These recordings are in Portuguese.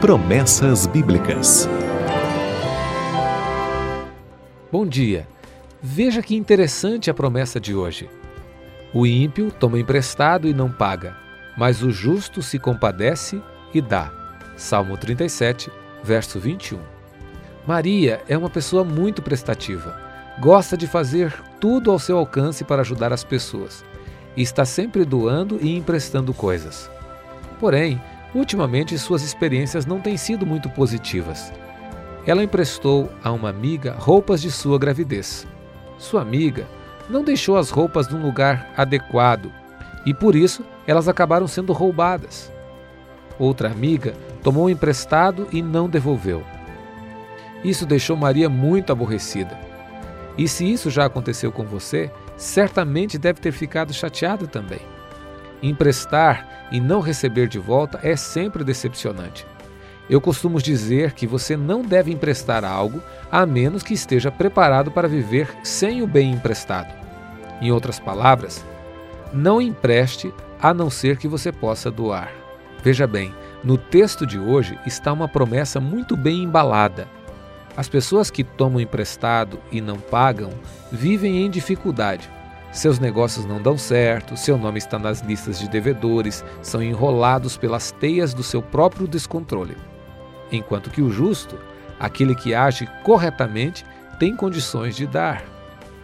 Promessas Bíblicas. Bom dia. Veja que interessante a promessa de hoje. O ímpio toma emprestado e não paga, mas o justo se compadece e dá. Salmo 37, verso 21. Maria é uma pessoa muito prestativa. Gosta de fazer tudo ao seu alcance para ajudar as pessoas e está sempre doando e emprestando coisas. Porém, ultimamente suas experiências não têm sido muito positivas. Ela emprestou a uma amiga roupas de sua gravidez. Sua amiga não deixou as roupas num lugar adequado e por isso elas acabaram sendo roubadas. Outra amiga tomou emprestado e não devolveu. Isso deixou Maria muito aborrecida. E se isso já aconteceu com você, certamente deve ter ficado chateado também. Emprestar e não receber de volta é sempre decepcionante. Eu costumo dizer que você não deve emprestar algo a menos que esteja preparado para viver sem o bem emprestado. Em outras palavras, não empreste a não ser que você possa doar. Veja bem, no texto de hoje está uma promessa muito bem embalada as pessoas que tomam emprestado e não pagam vivem em dificuldade. Seus negócios não dão certo, seu nome está nas listas de devedores, são enrolados pelas teias do seu próprio descontrole. Enquanto que o justo, aquele que age corretamente, tem condições de dar.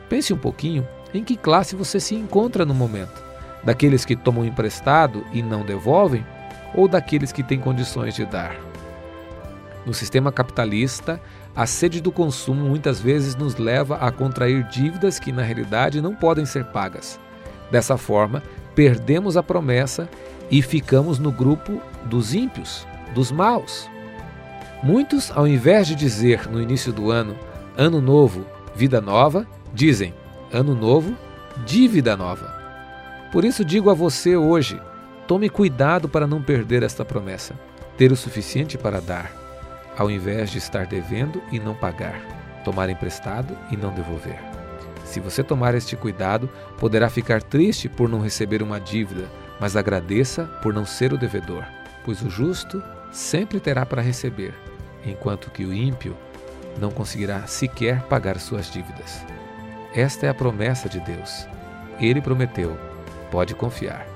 Pense um pouquinho em que classe você se encontra no momento: daqueles que tomam emprestado e não devolvem, ou daqueles que têm condições de dar. No sistema capitalista, a sede do consumo muitas vezes nos leva a contrair dívidas que na realidade não podem ser pagas. Dessa forma, perdemos a promessa e ficamos no grupo dos ímpios, dos maus. Muitos, ao invés de dizer no início do ano, ano novo, vida nova, dizem ano novo, dívida nova. Por isso digo a você hoje: tome cuidado para não perder esta promessa, ter o suficiente para dar ao invés de estar devendo e não pagar, tomar emprestado e não devolver. Se você tomar este cuidado, poderá ficar triste por não receber uma dívida, mas agradeça por não ser o devedor, pois o justo sempre terá para receber, enquanto que o ímpio não conseguirá sequer pagar suas dívidas. Esta é a promessa de Deus. Ele prometeu, pode confiar.